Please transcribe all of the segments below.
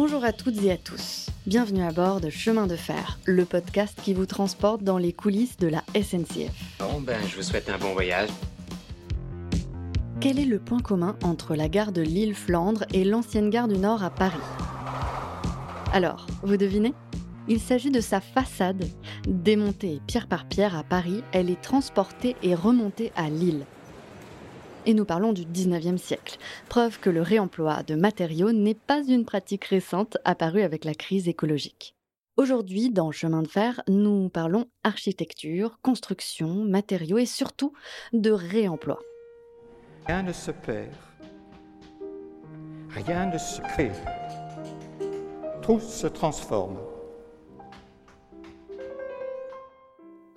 Bonjour à toutes et à tous. Bienvenue à bord de Chemin de Fer, le podcast qui vous transporte dans les coulisses de la SNCF. Bon, ben, je vous souhaite un bon voyage. Quel est le point commun entre la gare de Lille-Flandre et l'ancienne gare du Nord à Paris? Alors, vous devinez? Il s'agit de sa façade. Démontée pierre par pierre à Paris, elle est transportée et remontée à Lille. Et nous parlons du 19e siècle, preuve que le réemploi de matériaux n'est pas une pratique récente apparue avec la crise écologique. Aujourd'hui, dans Chemin de fer, nous parlons architecture, construction, matériaux et surtout de réemploi. Rien ne se perd. Rien ne se crée. Tout se transforme.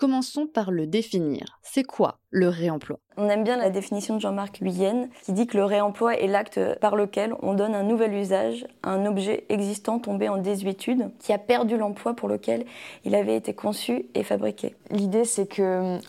Commençons par le définir. C'est quoi le réemploi? On aime bien la définition de Jean-Marc Huyenne qui dit que le réemploi est l'acte par lequel on donne un nouvel usage à un objet existant tombé en désuétude qui a perdu l'emploi pour lequel il avait été conçu et fabriqué. L'idée c'est que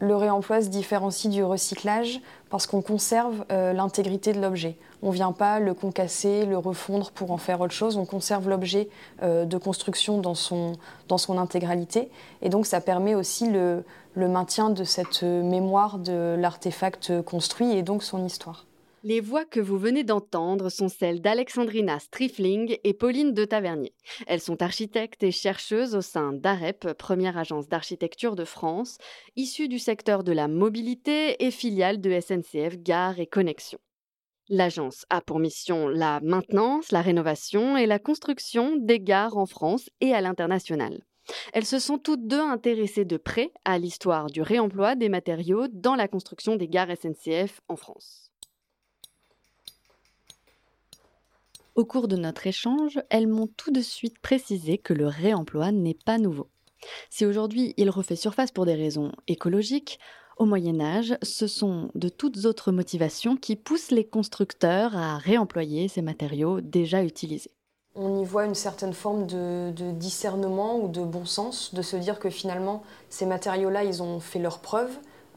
le réemploi se différencie du recyclage parce qu'on conserve euh, l'intégrité de l'objet. On ne vient pas le concasser, le refondre pour en faire autre chose. On conserve l'objet euh, de construction dans son, dans son intégralité. Et donc ça permet aussi le, le maintien de cette mémoire de l'artefact construit et donc son histoire. Les voix que vous venez d'entendre sont celles d'Alexandrina Strifling et Pauline de Tavernier. Elles sont architectes et chercheuses au sein d'AREP, première agence d'architecture de France, issue du secteur de la mobilité et filiale de SNCF Gare et Connexion. L'agence a pour mission la maintenance, la rénovation et la construction des gares en France et à l'international. Elles se sont toutes deux intéressées de près à l'histoire du réemploi des matériaux dans la construction des gares SNCF en France. Au cours de notre échange, elles m'ont tout de suite précisé que le réemploi n'est pas nouveau. Si aujourd'hui il refait surface pour des raisons écologiques, au Moyen Âge, ce sont de toutes autres motivations qui poussent les constructeurs à réemployer ces matériaux déjà utilisés. On y voit une certaine forme de, discernement ou de bon sens, de se dire que finalement ces matériaux-là, ils ont fait leur preuve,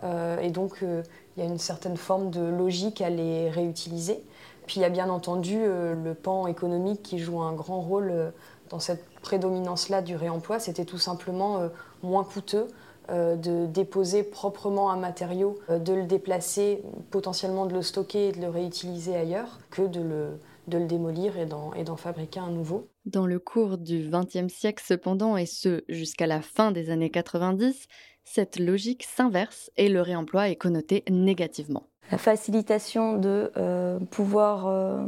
euh, et donc euh, il y a une certaine forme de logique à les réutiliser. Puis il y a bien entendu euh, le pan économique qui joue un grand rôle euh, dans cette prédominance-là du réemploi. C'était tout simplement euh, moins coûteux de déposer proprement un matériau, de le déplacer, potentiellement de le stocker et de le réutiliser ailleurs, que de le, de le démolir et d'en fabriquer un nouveau. Dans le cours du XXe siècle cependant, et ce jusqu'à la fin des années 90, cette logique s'inverse et le réemploi est connoté négativement la facilitation de euh, pouvoir euh,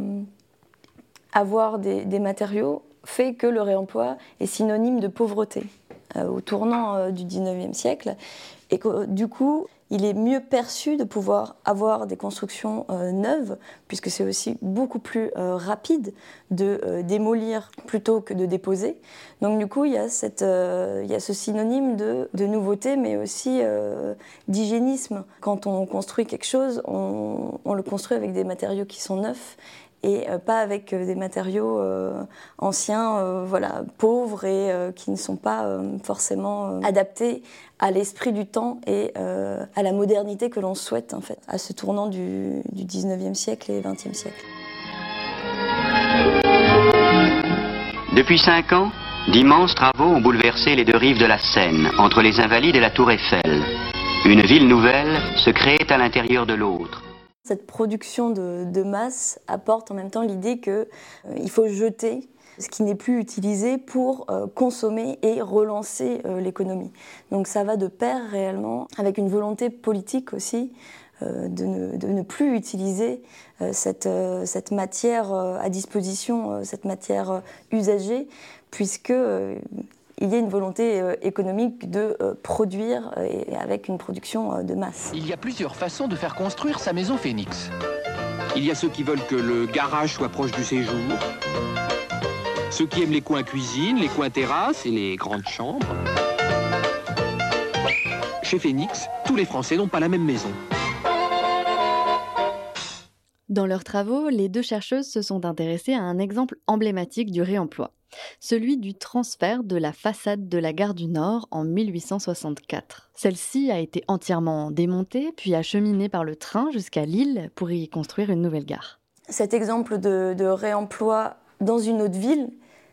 avoir des, matériaux fait que le réemploi est synonyme de pauvreté euh, au tournant du 19e siècle. Et que du coup il est mieux perçu de pouvoir avoir des constructions euh, neuves, puisque c'est aussi beaucoup plus euh, rapide de euh, démolir plutôt que de déposer. Donc du coup, il y a, ce synonyme de, nouveauté, mais aussi d'hygiénisme. Quand on construit quelque chose, on, le construit avec des matériaux qui sont neufs et pas avec des matériaux anciens, voilà, pauvres et qui ne sont pas forcément adaptés à l'esprit du temps et euh, à la modernité que l'on souhaite en fait, à ce tournant du, du 19e siècle et 20e siècle. Depuis cinq ans, d'immenses travaux ont bouleversé les deux rives de la Seine, entre les Invalides et la Tour Eiffel. Une ville nouvelle se créait à l'intérieur de l'autre. Cette production de, masse apporte en même temps l'idée qu'il euh, faut jeter ce qui n'est plus utilisé pour euh, consommer et relancer euh, l'économie. Donc ça va de pair réellement avec une volonté politique aussi de ne, plus utiliser cette, matière à disposition, cette matière usagée, puisque il y a une volonté économique de produire et avec une production de masse. Il y a plusieurs façons de faire construire sa maison Phoenix. Il y a ceux qui veulent que le garage soit proche du séjour, ceux qui aiment les coins cuisine, les coins terrasse et les grandes chambres. Chez Phoenix, tous les Français n'ont pas la même maison. Dans leurs travaux, les deux chercheuses se sont intéressées à un exemple emblématique du réemploi, celui du transfert de la façade de la gare du Nord en 1864. Celle-ci a été entièrement démontée puis acheminée par le train jusqu'à Lille pour y construire une nouvelle gare. Cet exemple de, réemploi dans une autre ville,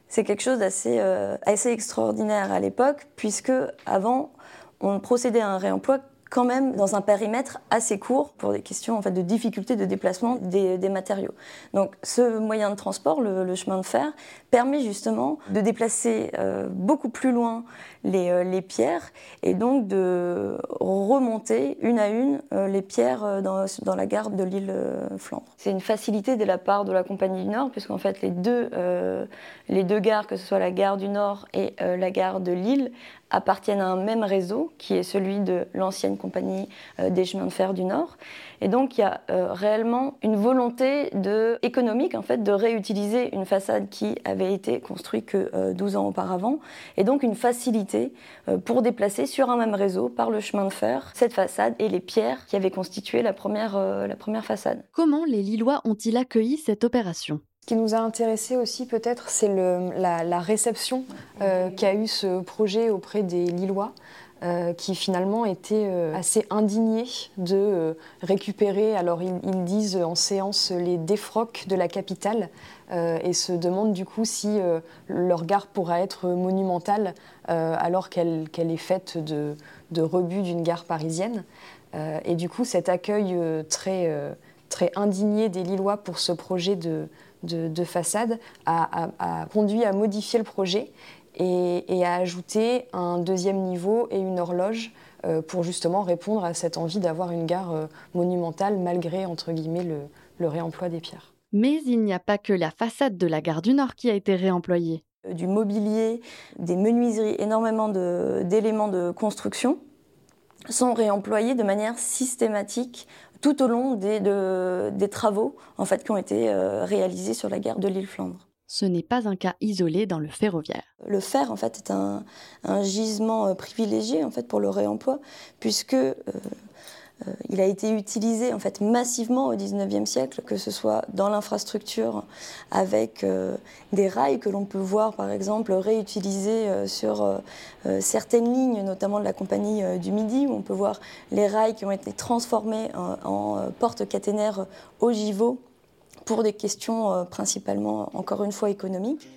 c'est quelque chose d'assez assez extraordinaire à l'époque, puisque avant, on procédait à un réemploi quand même dans un périmètre assez court pour des questions en fait, de difficulté de déplacement des, matériaux. Donc ce moyen de transport, le, chemin de fer, permet justement de déplacer euh, beaucoup plus loin les, euh, les, pierres et donc de remonter une à une euh, les pierres dans, dans, la gare de l'île Flandre. C'est une facilité de la part de la Compagnie du Nord puisqu'en fait les deux, les deux gares, que ce soit la gare du Nord et la gare de Lille, appartiennent à un même réseau qui est celui de l'ancienne compagnie euh, des chemins de fer du Nord. Et donc il y a euh, réellement une volonté économique en fait de réutiliser une façade qui avait été construite que 12 euh, ans auparavant et donc une facilité pour déplacer sur un même réseau par le chemin de fer cette façade et les pierres qui avaient constitué la première, façade. Comment les Lillois ont-ils accueilli cette opération? Qui nous a intéressé aussi peut-être, c'est la, la, réception euh, qu'a eu ce projet auprès des Lillois. Euh, qui finalement étaient euh, assez indignés de récupérer, alors ils, disent en séance, les défroques de la capitale et se demandent du coup si leur gare pourra être monumentale alors qu'elle est faite de, de rebuts d'une gare parisienne. et du coup cet accueil très, très indigné des Lillois pour ce projet de, de, façade a, conduit à modifier le projet et, à ajouter un deuxième niveau et une horloge euh, pour justement répondre à cette envie d'avoir une gare euh, monumentale malgré entre guillemets le, réemploi des pierres. Mais il n'y a pas que la façade de la gare du Nord qui a été réemployée. Euh, du mobilier, des menuiseries, énormément d'éléments de construction sont réemployés de manière systématique tout au long des, des travaux en fait, qui ont été euh, réalisés sur la gare de l'île Flandre. Ce n'est pas un cas isolé dans le ferroviaire. Le fer, en fait, est un, un gisement euh, privilégié en fait, pour le réemploi, puisque euh, il a été utilisé en fait massivement au XIXe siècle, que ce soit dans l'infrastructure avec euh, des rails que l'on peut voir par exemple réutilisés euh, sur certaines lignes, notamment de la compagnie du Midi, où on peut voir les rails qui ont été transformés en, portes caténaires ogivaux pour des questions principalement, encore une fois, économiques.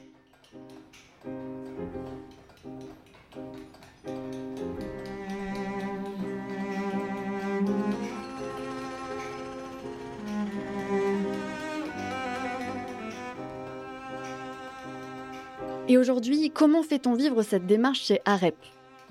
Et aujourd'hui, comment fait-on vivre cette démarche chez AREP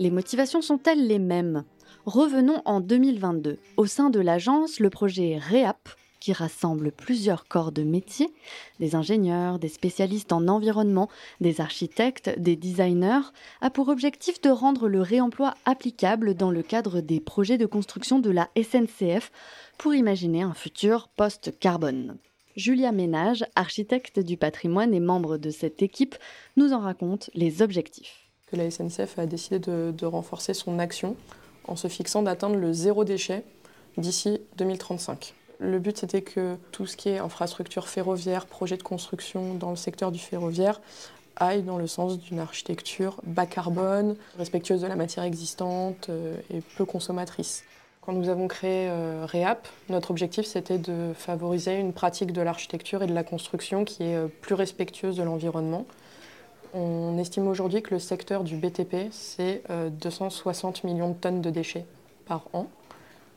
Les motivations sont-elles les mêmes? Revenons en 2022. Au sein de l'agence, le projet REAP, qui rassemble plusieurs corps de métier, des ingénieurs, des spécialistes en environnement, des architectes, des designers, a pour objectif de rendre le réemploi applicable dans le cadre des projets de construction de la SNCF pour imaginer un futur post-carbone. Julia Ménage, architecte du patrimoine et membre de cette équipe, nous en raconte les objectifs. Que la SNCF a décidé de, renforcer son action en se fixant d'atteindre le zéro déchet d'ici 2035. Le but, c'était que tout ce qui est infrastructure ferroviaire, projet de construction dans le secteur du ferroviaire, aille dans le sens d'une architecture bas carbone, respectueuse de la matière existante euh, et peu consommatrice. Quand nous avons créé euh, REAP, notre objectif c'était de favoriser une pratique de l'architecture et de la construction qui est euh, plus respectueuse de l'environnement. On estime aujourd'hui que le secteur du BTP, c'est 260 euh, millions de tonnes de déchets par an,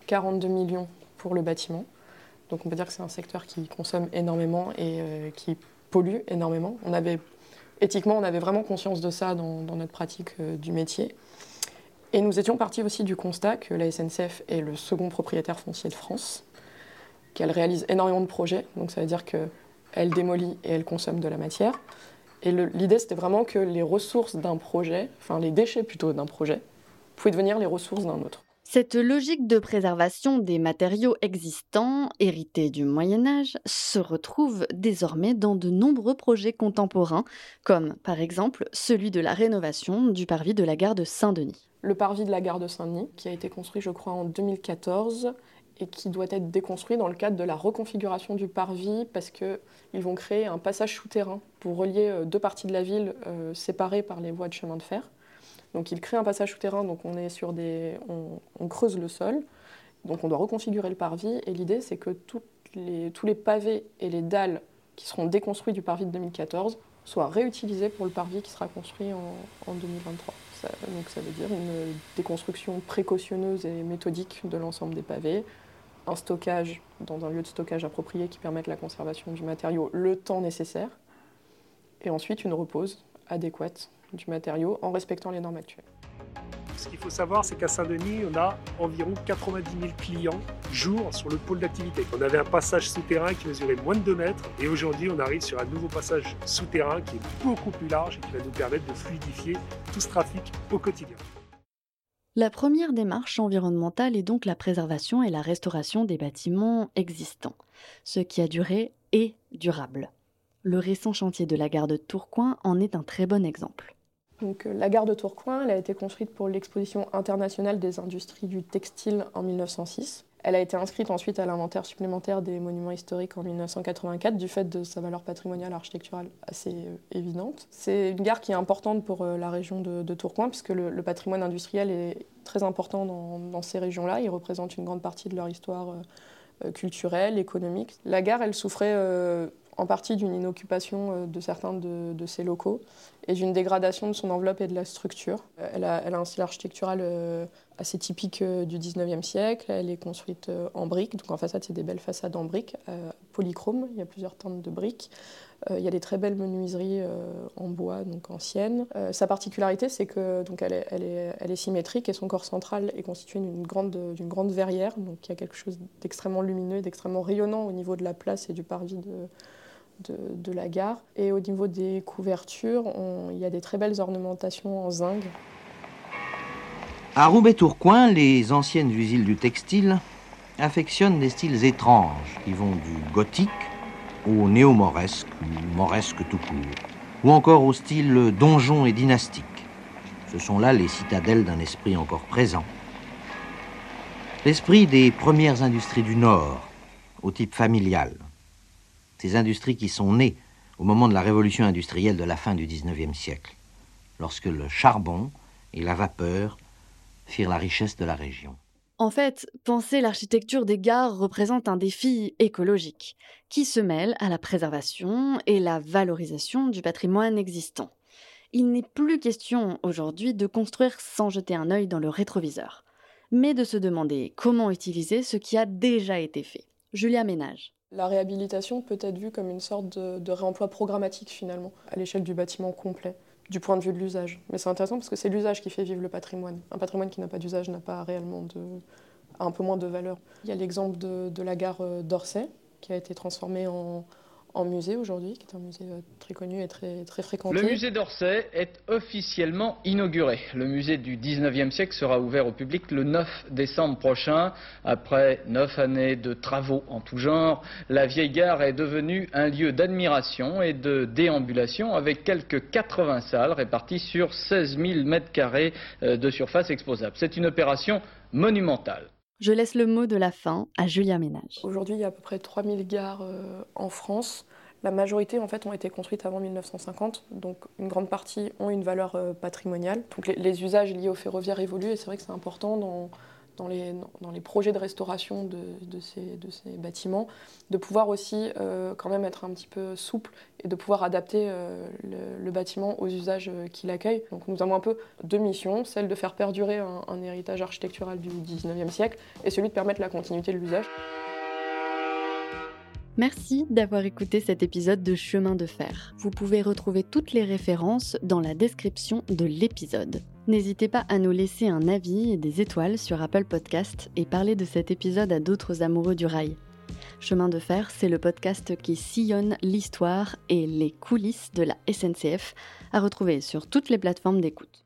42 millions pour le bâtiment. Donc on peut dire que c'est un secteur qui consomme énormément et qui pollue énormément. Éthiquement, on avait vraiment conscience de ça dans notre pratique du métier. Et nous étions partis aussi du constat que la SNCF est le second propriétaire foncier de France, qu'elle réalise énormément de projets, donc ça veut dire qu'elle démolit et elle consomme de la matière. Et l'idée, c'était vraiment que les ressources d'un projet, enfin les déchets plutôt d'un projet, pouvaient devenir les ressources d'un autre. Cette logique de préservation des matériaux existants, hérités du Moyen Âge, se retrouve désormais dans de nombreux projets contemporains, comme par exemple celui de la rénovation du parvis de la gare de Saint-Denis le parvis de la gare de Saint-Denis, qui a été construit, je crois, en 2014 et qui doit être déconstruit dans le cadre de la reconfiguration du parvis parce qu'ils vont créer un passage souterrain pour relier euh, deux parties de la ville euh, séparées par les voies de chemin de fer. Donc ils créent un passage souterrain, donc on creuse le sol, donc on doit reconfigurer le parvis et l'idée c'est que tous les pavés et les dalles qui seront déconstruits du parvis de 2014 soient réutilisés pour le parvis qui sera construit en, 2023. donc ça veut dire une déconstruction précautionneuse et méthodique de l'ensemble des pavés, un stockage dans un lieu de stockage approprié qui permette la conservation du matériau le temps nécessaire, et ensuite une repose adéquate du matériau en respectant les normes actuelles. Ce qu'il faut savoir, c'est qu'à Saint-Denis, on a environ 90 000 clients jour sur le pôle d'activité. On avait un passage souterrain qui mesurait moins de 2 mètres et aujourd'hui, on arrive sur un nouveau passage souterrain qui est beaucoup plus large et qui va nous permettre de fluidifier tout ce trafic au quotidien. La première démarche environnementale est donc la préservation et la restauration des bâtiments existants, ce qui a duré et durable. Le récent chantier de la gare de Tourcoing en est un très bon exemple. Donc, euh, la gare de Tourcoing elle a été construite pour l'exposition internationale des industries du textile en 1906. Elle a été inscrite ensuite à l'inventaire supplémentaire des monuments historiques en 1984 du fait de sa valeur patrimoniale architecturale assez euh, évidente. C'est une gare qui est importante pour euh, la région de, Tourcoing puisque le, patrimoine industriel est très important dans, ces régions-là. Il représente une grande partie de leur histoire culturelle, économique. La gare, elle souffrait en partie d'une inoccupation euh, de certains de, ses locaux et d'une dégradation de son enveloppe et de la structure. Euh, elle a, un style architectural euh, assez typique du 19e siècle. Elle est construite en briques, donc en façade, c'est des belles façades en briques, polychrome, il y a plusieurs teintes de briques. Il y a des très belles menuiseries en bois, donc anciennes. Sa particularité, c'est que donc elle est, symétrique et son corps central est constitué d'une grande, verrière. Donc il y a quelque chose d'extrêmement lumineux et d'extrêmement rayonnant au niveau de la place et du parvis de, de, la gare. Et au niveau des couvertures, il y a des très belles ornementations en zinc. À Roubaix-Tourcoing, les anciennes usines du textile affectionnent des styles étranges qui vont du gothique au néo-mauresque ou mauresque tout court, ou encore au style donjon et dynastique. Ce sont là les citadelles d'un esprit encore présent. L'esprit des premières industries du Nord, au type familial, ces industries qui sont nées au moment de la révolution industrielle de la fin du XIXe siècle, lorsque le charbon et la vapeur firent la richesse de la région. En fait, penser l'architecture des gares représente un défi écologique, qui se mêle à la préservation et la valorisation du patrimoine existant. Il n'est plus question aujourd'hui de construire sans jeter un œil dans le rétroviseur, mais de se demander comment utiliser ce qui a déjà été fait. Julia Ménage. La réhabilitation peut être vue comme une sorte de, réemploi programmatique finalement, à l'échelle du bâtiment complet, du point de vue de l'usage. Mais c'est intéressant parce que c'est l'usage qui fait vivre le patrimoine. Un patrimoine qui n'a pas d'usage n'a pas réellement de, un peu moins de valeur. Il y a l'exemple de la gare euh, d'Orsay, qui a été transformée en, en musée aujourd'hui, qui est un musée euh, très connu et très, fréquenté. Le musée d'Orsay est officiellement inauguré. Le musée du 19e siècle sera ouvert au public le 9 décembre prochain. Après neuf années de travaux en tout genre, la vieille gare est devenue un lieu d'admiration et de déambulation avec quelques 80 salles réparties sur 16 000 mètres carrés euh, de surface exposable. C'est une opération monumentale. Je laisse le mot de la fin à Julia Ménage. Aujourd'hui, il y a à peu près 3000 gares euh, en France. La majorité, en fait, ont été construites avant 1950, donc une grande partie ont une valeur euh, patrimoniale. Donc les, les, usages liés au ferroviaire évoluent et c'est vrai que c'est important dans, dans les, dans les projets de restauration de, de, ces, de ces, bâtiments, de pouvoir aussi euh, quand même être un petit peu souple et de pouvoir adapter euh, le, bâtiment aux usages euh, qu'il accueille. Donc nous avons un peu deux missions, celle de faire perdurer un, héritage architectural du 19e siècle et celui de permettre la continuité de l'usage. Merci d'avoir écouté cet épisode de Chemin de fer. Vous pouvez retrouver toutes les références dans la description de l'épisode. N'hésitez pas à nous laisser un avis et des étoiles sur Apple Podcast et parler de cet épisode à d'autres amoureux du rail. Chemin de fer, c'est le podcast qui sillonne l'histoire et les coulisses de la SNCF, à retrouver sur toutes les plateformes d'écoute.